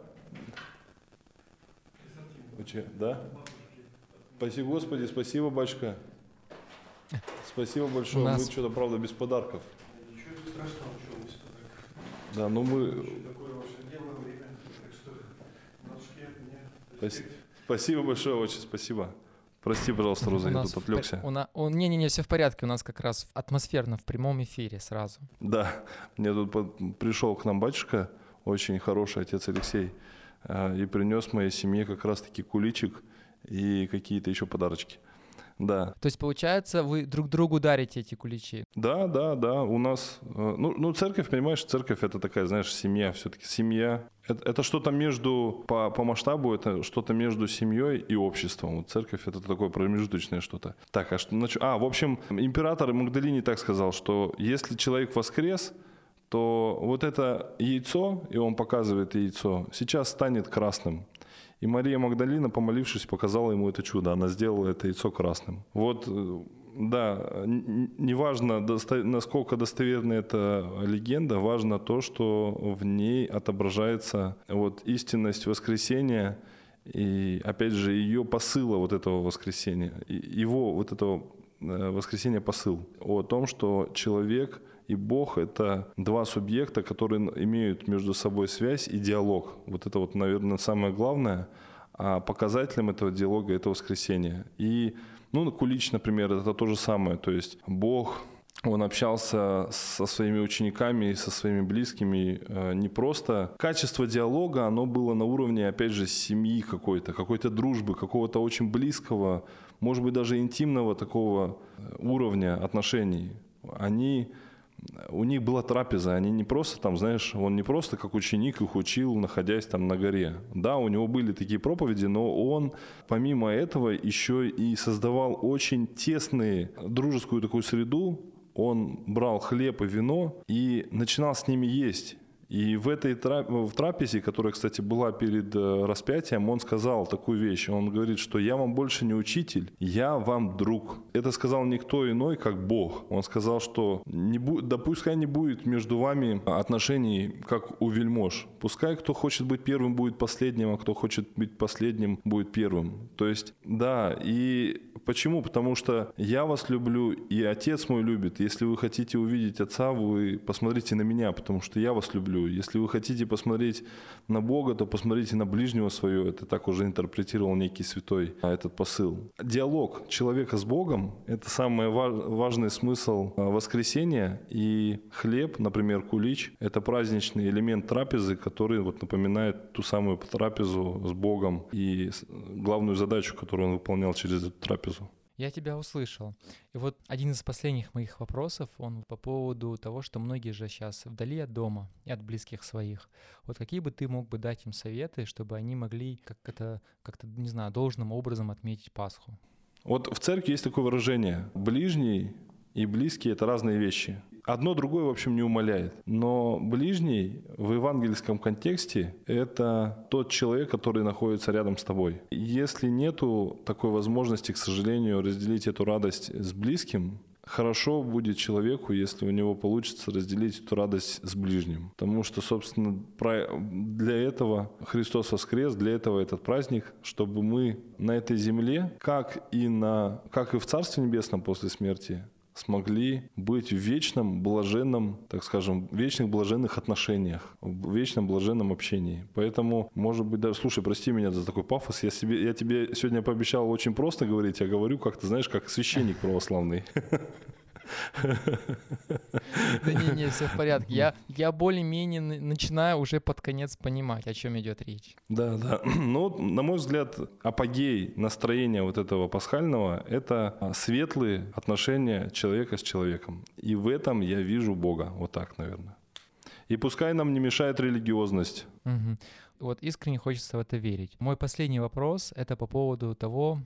Да? Спасибо, Господи, спасибо, батюшка. Спасибо большое. Нас- Мы что-то, правда, без подарков. Ничего страшного, что вы сюда. Да, но мы... Спасибо большое, очень спасибо. Прости, пожалуйста, Роза, я тут отвлекся. у на- у- Не-не-не, все в порядке. У нас как раз атмосферно в прямом эфире сразу. Да, мне тут по- пришел к нам батюшка, очень хороший отец Алексей, и принес моей семье как раз-таки куличик и какие-то еще подарочки. Да, То есть, получается, вы друг другу дарите эти куличи. да, да, да, у нас, э, ну, ну церковь, понимаешь, церковь это такая, знаешь, семья, все-таки семья. Это, это что-то между, по, по масштабу, это что-то между семьей и обществом. Вот церковь это такое промежуточное что-то. Так, а что, а, в общем, император Магдалини так сказал, что если человек воскрес, то вот это яйцо, и он показывает яйцо, сейчас станет красным. И Мария Магдалина, помолившись, показала ему это чудо. Она сделала это яйцо красным. Вот, э, да, неважно, досто- насколько достоверна эта легенда, важно то, что в ней отображается вот истинность воскресения и, опять же, ее посыла вот этого воскресения, его вот этого э, воскресения посыл о том, что человек и Бог — это два субъекта, которые имеют между собой связь и диалог. Вот это вот, наверное, самое главное. А показателем этого диалога — это воскресение. И, ну, кулич, например, это то же самое. То есть Бог, он общался со своими учениками и со своими близкими э, не просто. Качество диалога, оно было на уровне, опять же, семьи какой-то, какой-то дружбы, какого-то очень близкого, может быть, даже интимного такого э, уровня отношений. Они у них была трапеза, они не просто там, знаешь, он не просто как ученик их учил, находясь там на горе. Да, у него были такие проповеди, но он помимо этого еще и создавал очень тесные дружескую такую среду. Он брал хлеб и вино и начинал с ними есть. И в этой в трапезе, которая, кстати, была перед э, распятием, он сказал такую вещь. Он говорит, что я вам больше не учитель, я вам друг. Это сказал никто иной, как Бог. Он сказал, что не бу- да пускай не будет между вами отношений, как у вельмож. Пускай кто хочет быть первым, будет последним, а кто хочет быть последним, будет первым. То есть, да, и почему? Потому что я вас люблю, и Отец мой любит. Если вы хотите увидеть Отца, вы посмотрите на меня, потому что я вас люблю. Если вы хотите посмотреть на Бога, то посмотрите на ближнего свое. Это так уже интерпретировал некий святой а, этот посыл. Диалог человека с Богом – это самый ва- важный смысл а, воскресения. И хлеб, например, кулич – это праздничный элемент трапезы, который вот напоминает ту самую трапезу с Богом и главную задачу, которую он выполнял через эту трапезу. Я тебя услышал. И вот один из последних моих вопросов, он по поводу того, что многие же сейчас вдали от дома и от близких своих. Вот какие бы ты мог бы дать им советы, чтобы они могли как это, как-то, не знаю, должным образом отметить Пасху? Вот в церкви есть такое выражение «ближний» и «близкий» — это разные вещи. Одно другое, в общем, не умаляет. Но ближний в евангельском контексте – это тот человек, который находится рядом с тобой. Если нету такой возможности, к сожалению, разделить эту радость с близким, хорошо будет человеку, если у него получится разделить эту радость с ближним. Потому что, собственно, для этого Христос воскрес, для этого этот праздник, чтобы мы на этой земле, как и, на, как и в Царстве Небесном после смерти, смогли быть в вечном блаженном, так скажем, вечных блаженных отношениях, в вечном блаженном общении. Поэтому, может быть, даже, слушай, прости меня за такой пафос, я, себе, я тебе сегодня пообещал очень просто говорить, а говорю как-то, знаешь, как священник православный. Да не, не, все в порядке. Я, я более-менее начинаю уже под конец понимать, о чем идет речь. Да, да. Ну, на мой взгляд, апогей настроения вот этого пасхального – это а, светлые отношения человека с человеком. И в этом я вижу Бога. Вот так, наверное. И пускай нам не мешает религиозность. Мгм. Вот искренне хочется в это верить. Мой последний вопрос — это по поводу того,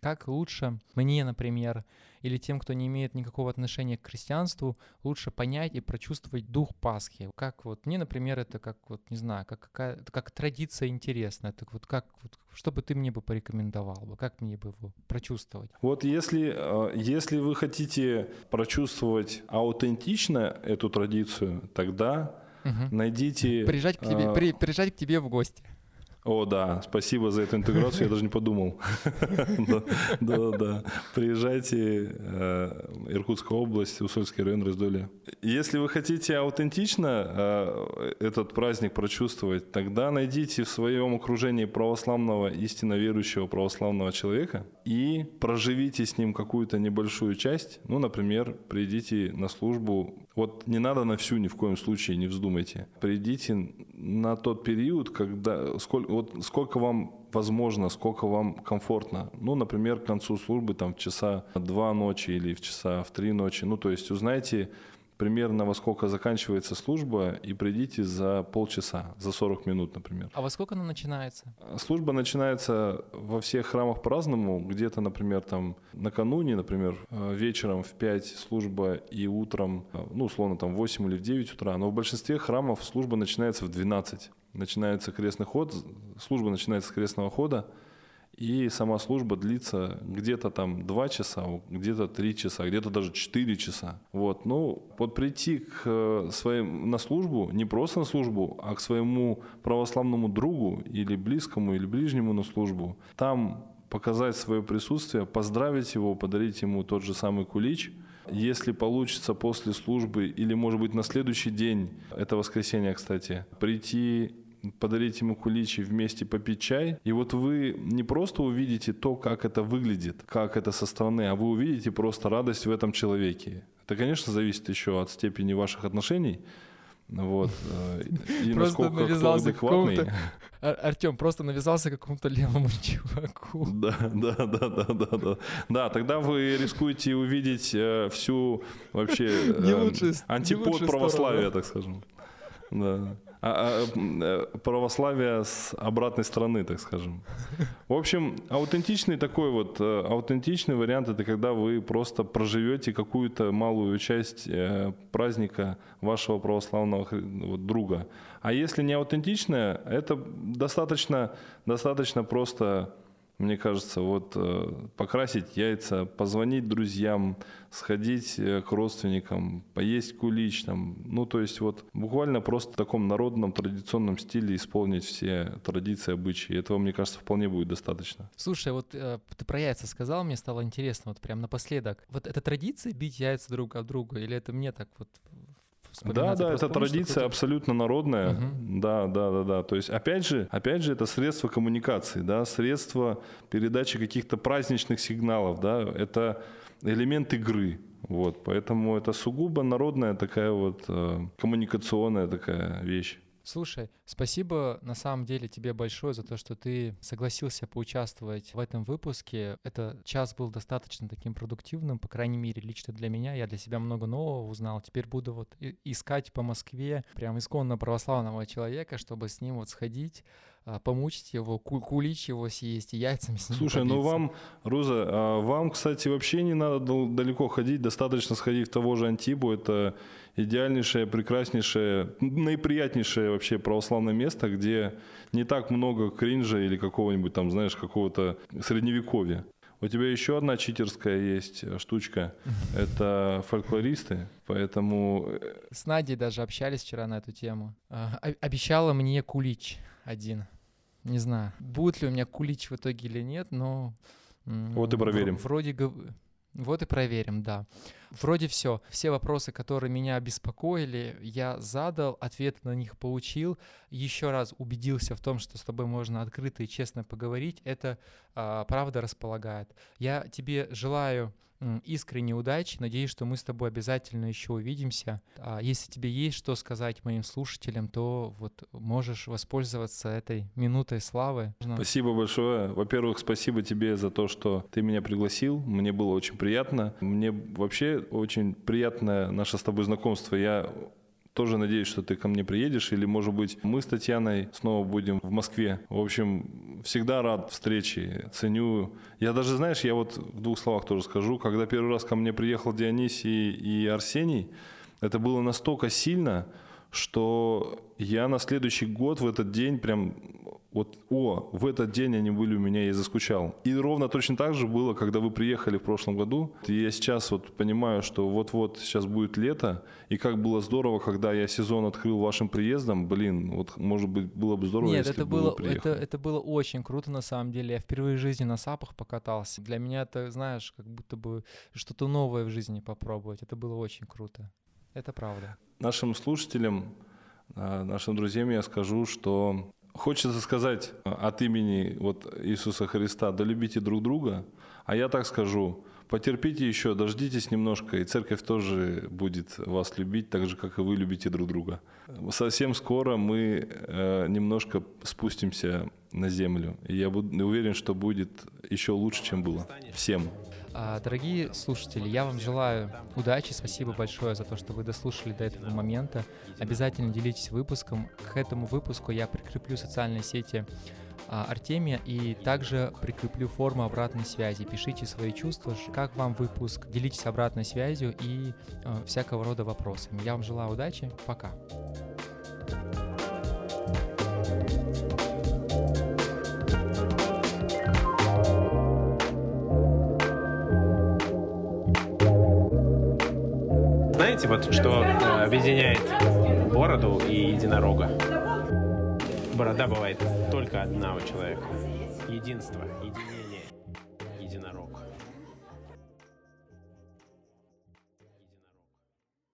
как лучше мне, например, или тем, кто не имеет никакого отношения к христианству, лучше понять и прочувствовать дух Пасхи. Как вот мне, например, это как вот не знаю, как какая как традиция интересная. Так вот как вот, что бы ты мне бы порекомендовал бы, как мне бы его прочувствовать? Вот если, э, если вы хотите прочувствовать аутентично эту традицию, тогда Мгм. найдите... Приезжать к тебе, э, при- приезжать к тебе в гости. О, да, спасибо за эту интеграцию, я даже не подумал. Да, Да, да. Приезжайте, э, Иркутская область, Усольский район, Раздолье. Если вы хотите аутентично э, этот праздник прочувствовать, тогда найдите в своем окружении православного, истинно верующего православного человека и проживите с ним какую-то небольшую часть. Ну, например, придите на службу. Вот не надо на всю ни в коем случае, не вздумайте. Придите на тот период, когда сколько, вот сколько вам возможно, сколько вам комфортно. Ну, например, к концу службы там в часа два ночи или в часа в три ночи. Ну, то есть узнайте примерно во сколько заканчивается служба и придите за полчаса, за 40 минут, например. А во сколько она начинается? Служба начинается во всех храмах по-разному. Где-то, например, там накануне, например, э, вечером в 5 служба и утром, э, ну, условно, там в 8 или в 9 утра. Но в большинстве храмов служба начинается в 12. Начинается крестный ход, служба начинается с крестного хода, и сама служба длится где-то там 2 часа, где-то 3 часа, где-то даже 4 часа. Вот, ну, вот прийти к э, своим, на службу, не просто на службу, а к своему православному другу или близкому, или ближнему на службу, там показать свое присутствие, поздравить его, подарить ему тот же самый кулич, если получится после службы или, может быть, на следующий день, это воскресенье, кстати, прийти подарить ему куличи, вместе попить чай. И вот вы не просто увидите то, как это выглядит, как это со стороны, а вы увидите просто радость в этом человеке. Это, конечно, зависит еще от степени ваших отношений. Вот. э, И Просто навязался какому-то- Ар- Артем просто навязался какому-то левому чуваку. Да, да, да, да, да, да. Да, тогда вы рискуете увидеть э, всю вообще э, антипод православия, так скажем. Да. А, а, э, православие с обратной стороны, так скажем. В общем, аутентичный такой вот, э, аутентичный вариант это когда вы просто проживете какую-то малую часть э, праздника вашего православного друга. А если не аутентичное, это достаточно, достаточно просто мне кажется, вот э, покрасить яйца, позвонить друзьям, сходить э, к родственникам, поесть кулич там, ну то есть вот буквально просто в таком народном традиционном стиле исполнить все традиции, обычаи. Этого, мне кажется, вполне будет достаточно. Слушай, вот э, ты про яйца сказал, мне стало интересно, вот прям напоследок. Вот это традиция бить яйца друг об друга, или это мне так вот Да, да, это традиция кто-то- абсолютно народная. Мгм. Да, да, да, да. То есть, опять же, опять же, это средство коммуникации, да, средство передачи каких-то праздничных сигналов, да, это элемент игры. Вот, поэтому это сугубо народная такая вот э, коммуникационная такая вещь. Слушай, спасибо на самом деле тебе большое за то, что ты согласился поучаствовать в этом выпуске. Этот час был достаточно таким продуктивным, по крайней мере, лично для меня. Я для себя много нового узнал. Теперь буду вот искать по Москве прям исконно православного человека, чтобы с ним вот сходить, а, помучить его, ку- кулич его съесть и яйцами с ним Слушай, ну вам, Руза, а вам, кстати, вообще не надо дал- далеко ходить, достаточно сходить в того же Антибу. Это идеальнейшее, прекраснейшее, наиприятнейшее вообще православное место, где не так много кринжа или какого-нибудь там, знаешь, какого-то средневековья. У тебя еще одна читерская есть э, штучка. Это фольклористы, поэтому э, С Надей даже общались вчера на эту тему. А, обещала мне кулич один. Не знаю, будет ли у меня кулич в итоге или нет, но... Вот и проверим. Вроде... Вот и проверим, да. Вроде все. Все вопросы, которые меня беспокоили, я задал, ответы на них получил. Еще раз убедился в том, что с тобой можно открыто и честно поговорить. Это а, правда располагает. Я тебе желаю искренней удачи. Надеюсь, что мы с тобой обязательно еще увидимся. А если тебе есть что сказать моим слушателям, то вот можешь воспользоваться этой минутой славы. Спасибо большое. Во-первых, спасибо тебе за то, что ты меня пригласил. Мне было очень приятно. Мне вообще очень приятное наше с тобой знакомство. Я тоже надеюсь, что ты ко мне приедешь, или, может быть, мы с Татьяной снова будем в Москве. В общем, всегда рад встрече, ценю. Я даже, знаешь, я вот в двух словах тоже скажу, когда первый раз ко мне приехал Дионисий и Арсений, это было настолько сильно, что я на следующий год в этот день прям вот, о, в этот день они были у меня, я заскучал. И ровно точно так же было, когда вы приехали в прошлом году. И я сейчас вот понимаю, что вот-вот сейчас будет лето, и как было здорово, когда я сезон открыл вашим приездом, блин, вот, может быть, было бы здорово, Нет, если это бы было, это, это было очень круто на самом деле. Я впервые в жизни на сапах покатался. Для меня это, знаешь, как будто бы что-то новое в жизни попробовать. Это было очень круто. Это правда. Нашим слушателям, а, нашим друзьям я скажу, что Хочется сказать а, от имени вот Иисуса Христа, да любите друг друга, а я так скажу, потерпите еще, дождитесь немножко, и церковь тоже будет вас любить, так же, как и вы любите друг друга. Совсем скоро мы э, немножко спустимся на землю, и я буду, уверен, что будет еще лучше, чем было. Всем. А, дорогие слушатели, я вам желаю удачи, спасибо большое за то, что вы дослушали до этого момента. Обязательно делитесь выпуском. К этому выпуску я прикреплю социальные сети а, Артемия и также прикреплю форму обратной связи. Пишите свои чувства, как вам выпуск, делитесь обратной связью и э, всякого рода вопросами. Я вам желаю удачи, пока. Знаете, вот что э, объединяет бороду и единорога? Борода бывает только одна у человека. Единство, единение.